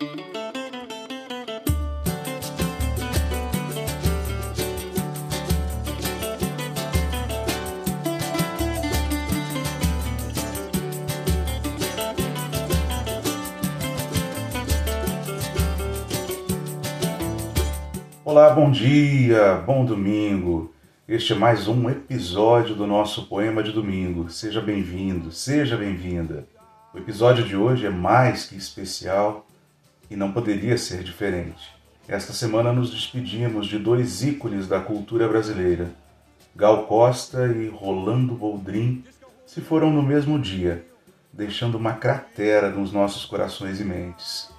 Olá, bom dia, bom domingo. Este é mais um episódio do nosso poema de domingo. Seja bem-vindo, seja bem-vinda. O episódio de hoje é mais que especial e não poderia ser diferente. Esta semana nos despedimos de dois ícones da cultura brasileira. Gal Costa e Rolando Boldrin se foram no mesmo dia, deixando uma cratera nos nossos corações e mentes.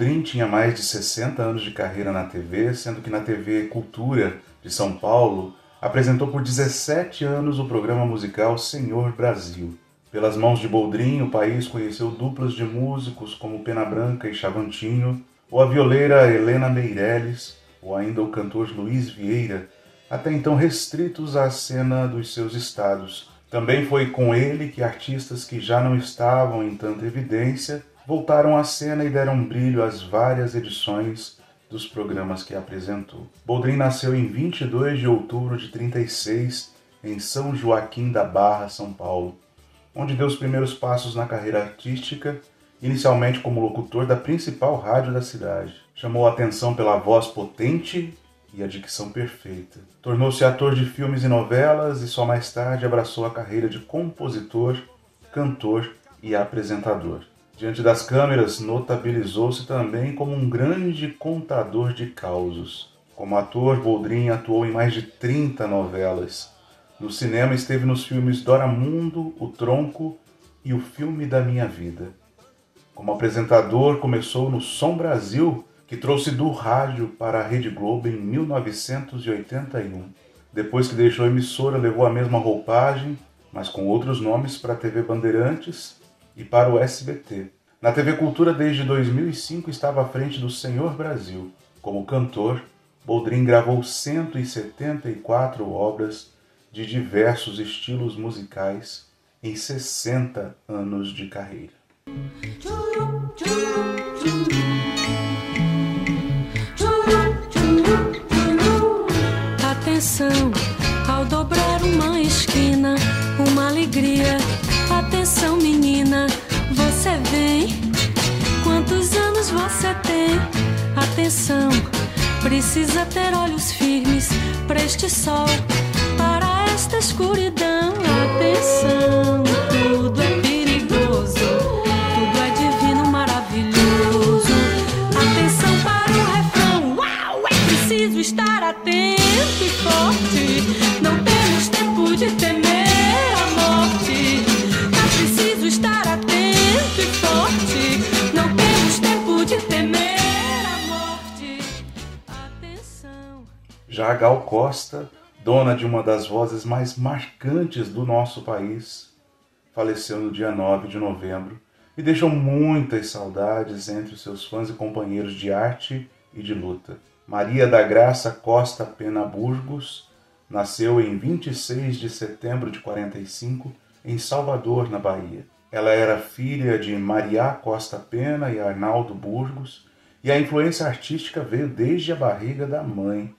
Boldrin tinha mais de 60 anos de carreira na TV, sendo que na TV Cultura de São Paulo apresentou por 17 anos o programa musical Senhor Brasil. Pelas mãos de Boldrin, o país conheceu duplas de músicos como Pena Branca e Chavantinho, ou a violeira Helena Meirelles, ou ainda o cantor Luiz Vieira, até então restritos à cena dos seus estados. Também foi com ele que artistas que já não estavam em tanta evidência voltaram à cena e deram brilho às várias edições dos programas que apresentou. Boldrin nasceu em 22 de outubro de 36 em São Joaquim da Barra, São Paulo, onde deu os primeiros passos na carreira artística, inicialmente como locutor da principal rádio da cidade. Chamou a atenção pela voz potente e a dicção perfeita. Tornou-se ator de filmes e novelas e só mais tarde abraçou a carreira de compositor, cantor e apresentador. Diante das câmeras, notabilizou-se também como um grande contador de causos. Como ator, Boldrin atuou em mais de 30 novelas. No cinema esteve nos filmes Doramundo, O Tronco e O Filme da Minha Vida. Como apresentador, começou no Som Brasil, que trouxe do rádio para a Rede Globo em 1981. Depois que deixou a emissora, levou a mesma roupagem, mas com outros nomes para a TV Bandeirantes e para o SBT. Na TV Cultura, desde 2005, estava à frente do Senhor Brasil. Como cantor, Boldrin gravou 174 obras de diversos estilos musicais em 60 anos de carreira. Atenção, ao dobrar uma esquina, uma alegria Atenção, menina, você vem? Quantos anos você tem? Atenção, precisa ter olhos firmes para este sol, para esta escuridão. Atenção, Gal Costa, dona de uma das vozes mais marcantes do nosso país, faleceu no dia 9 de novembro e deixou muitas saudades entre os seus fãs e companheiros de arte e de luta. Maria da Graça Costa Pena Burgos nasceu em 26 de setembro de 45 em Salvador, na Bahia. Ela era filha de Maria Costa Pena e Arnaldo Burgos, e a influência artística veio desde a barriga da mãe,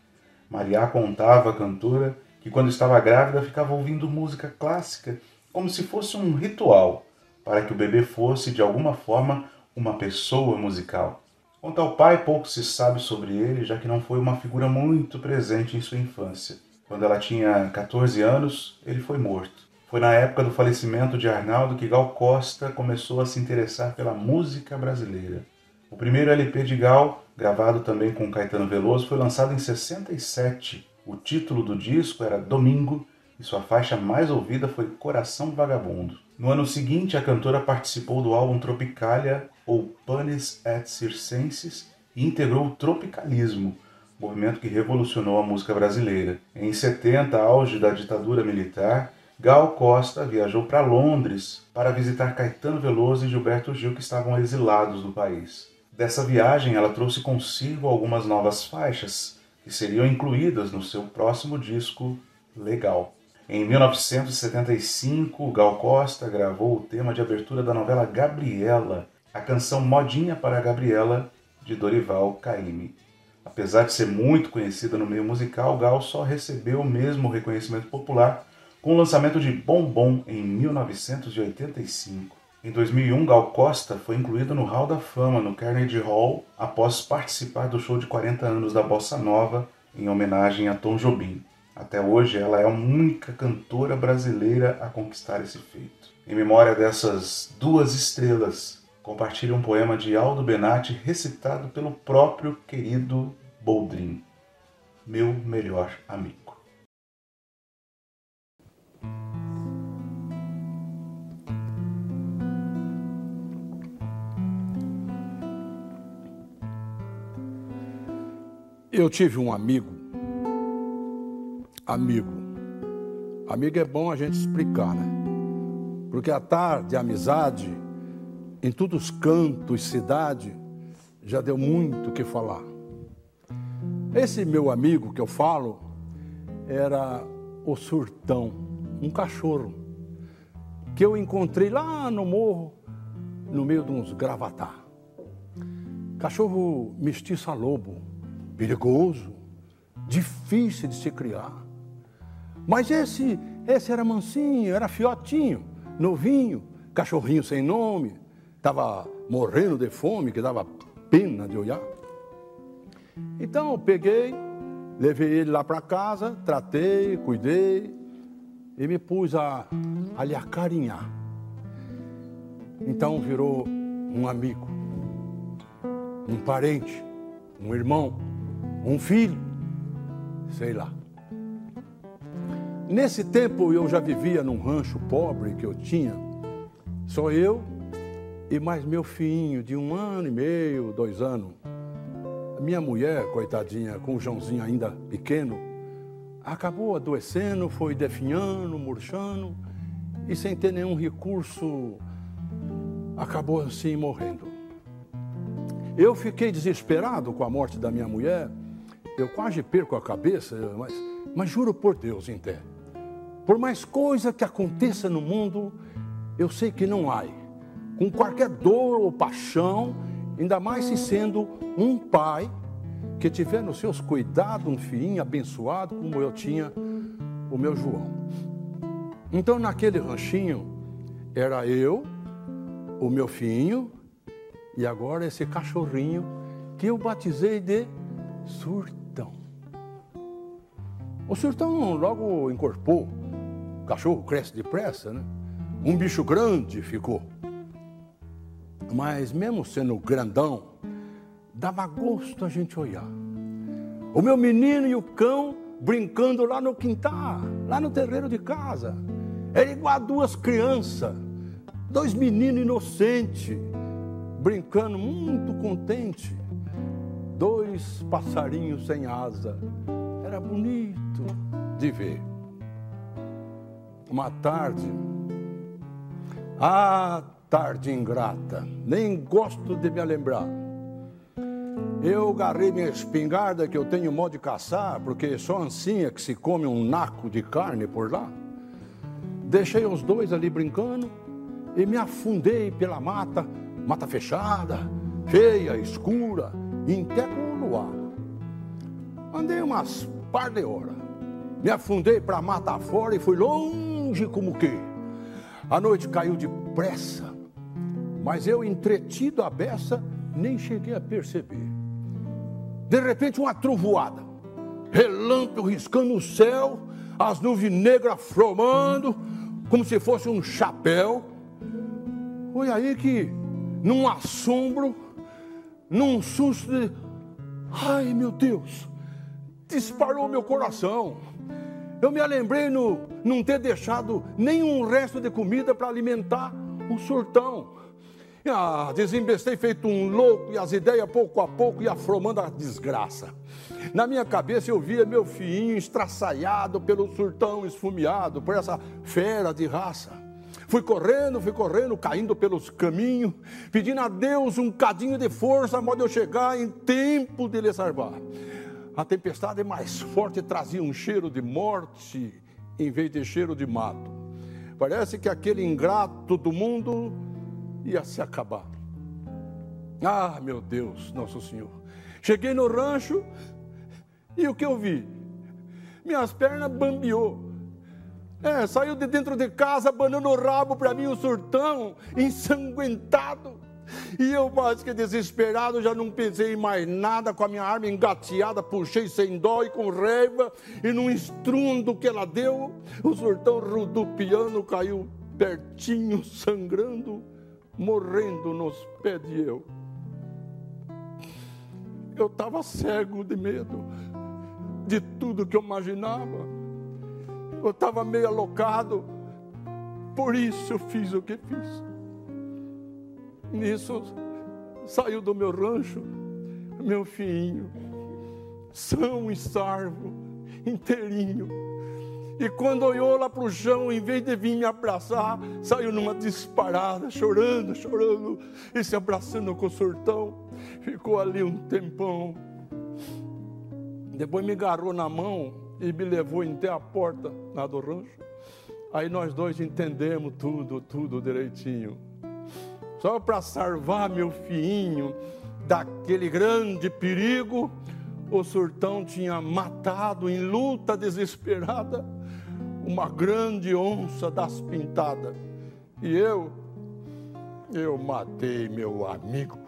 Maria contava à cantora que quando estava grávida ficava ouvindo música clássica como se fosse um ritual para que o bebê fosse de alguma forma uma pessoa musical. Quanto ao pai, pouco se sabe sobre ele, já que não foi uma figura muito presente em sua infância. Quando ela tinha 14 anos, ele foi morto. Foi na época do falecimento de Arnaldo que Gal Costa começou a se interessar pela música brasileira. O primeiro LP de Gal, gravado também com Caetano Veloso, foi lançado em 67. O título do disco era Domingo e sua faixa mais ouvida foi Coração Vagabundo. No ano seguinte, a cantora participou do álbum Tropicalia ou Panis et Circenses e integrou o tropicalismo, movimento que revolucionou a música brasileira. Em 70, auge da ditadura militar, Gal Costa viajou para Londres para visitar Caetano Veloso e Gilberto Gil que estavam exilados do país. Dessa viagem, ela trouxe consigo algumas novas faixas que seriam incluídas no seu próximo disco Legal. Em 1975, Gal Costa gravou o tema de abertura da novela Gabriela, a canção Modinha para Gabriela, de Dorival Caymmi. Apesar de ser muito conhecida no meio musical, Gal só recebeu o mesmo reconhecimento popular com o lançamento de Bombom em 1985. Em 2001, Gal Costa foi incluída no Hall da Fama no Carnegie Hall após participar do show de 40 anos da Bossa Nova em homenagem a Tom Jobim. Até hoje, ela é a única cantora brasileira a conquistar esse feito. Em memória dessas duas estrelas, compartilha um poema de Aldo Benatti recitado pelo próprio querido Boldrin, meu melhor amigo. Eu tive um amigo, amigo. Amigo é bom a gente explicar, né? Porque a tarde, a amizade, em todos os cantos, cidade, já deu muito o que falar. Esse meu amigo que eu falo era o Surtão, um cachorro, que eu encontrei lá no morro, no meio de uns gravatá. Cachorro mestiço a lobo, perigoso, difícil de se criar. Mas esse, esse era mansinho, era fiotinho, novinho, cachorrinho sem nome, estava morrendo de fome, que dava pena de olhar. Então eu peguei, levei ele lá para casa, tratei, cuidei e me pus a, a lhe acarinhar. Então virou um amigo, um parente, um irmão um filho, sei lá. Nesse tempo eu já vivia num rancho pobre que eu tinha, só eu e mais meu filhinho de um ano e meio, dois anos. Minha mulher, coitadinha, com o Joãozinho ainda pequeno, acabou adoecendo, foi definhando, murchando e sem ter nenhum recurso, acabou assim morrendo. Eu fiquei desesperado com a morte da minha mulher eu quase perco a cabeça, mas, mas juro por Deus, Inté, por mais coisa que aconteça no mundo, eu sei que não há. Com qualquer dor ou paixão, ainda mais se sendo um pai que tiver nos seus cuidados um filhinho abençoado como eu tinha o meu João. Então naquele ranchinho era eu, o meu filhinho e agora esse cachorrinho que eu batizei de surto. O surtão logo encorpou. O cachorro cresce depressa, né? Um bicho grande ficou. Mas mesmo sendo grandão, dava gosto a gente olhar. O meu menino e o cão brincando lá no quintal, lá no terreiro de casa. Era igual a duas crianças, dois meninos inocentes, brincando muito contente. Dois passarinhos sem asa. Era bonito de ver. Uma tarde, ah, tarde ingrata, nem gosto de me lembrar. Eu agarrei minha espingarda que eu tenho modo de caçar, porque só ansinha que se come um naco de carne por lá. Deixei os dois ali brincando e me afundei pela mata, mata fechada, feia, escura, em luar. Andei umas par de horas. Me afundei para matar fora e fui longe como que. A noite caiu depressa, mas eu, entretido a beça, nem cheguei a perceber. De repente, uma trovoada, relâmpago riscando o céu, as nuvens negras formando, como se fosse um chapéu. Foi aí que, num assombro, num susto de. Ai meu Deus! disparou meu coração. Eu me lembrei no não ter deixado nenhum resto de comida para alimentar o surtão. Ah, desembestei feito um louco e as ideias pouco a pouco iam afromando a desgraça. Na minha cabeça eu via meu filhinho estraçaiado pelo surtão esfumeado, por essa fera de raça. Fui correndo, fui correndo, caindo pelos caminhos, pedindo a Deus um cadinho de força, a modo eu chegar em tempo de lhe salvar. A tempestade mais forte trazia um cheiro de morte em vez de cheiro de mato. Parece que aquele ingrato do mundo ia se acabar. Ah, meu Deus, Nosso Senhor. Cheguei no rancho e o que eu vi? Minhas pernas bambiou. É, saiu de dentro de casa, abanando o rabo para mim, o surtão, ensanguentado. E eu, mais que desesperado, já não pensei em mais nada, com a minha arma engateada, puxei sem dó e com raiva, e num estrundo que ela deu, o surtão rodopiando caiu pertinho, sangrando, morrendo nos pés de eu. Eu estava cego de medo de tudo que eu imaginava. Eu estava meio alocado, por isso eu fiz o que fiz. Nisso saiu do meu rancho meu filhinho, são e sarvo, inteirinho e quando olhou lá para o chão, em vez de vir me abraçar, saiu numa disparada, chorando, chorando, e se abraçando com o surtão. Ficou ali um tempão. Depois me agarrou na mão e me levou até a porta lá do rancho. Aí nós dois entendemos tudo, tudo direitinho. Só para salvar meu filhinho daquele grande perigo, o surtão tinha matado em luta desesperada uma grande onça das pintadas. E eu, eu matei meu amigo.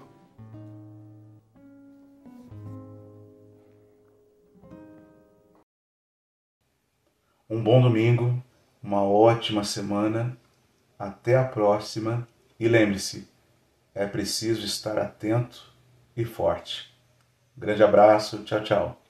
Um bom domingo, uma ótima semana, até a próxima e lembre-se, é preciso estar atento e forte. Grande abraço, tchau, tchau.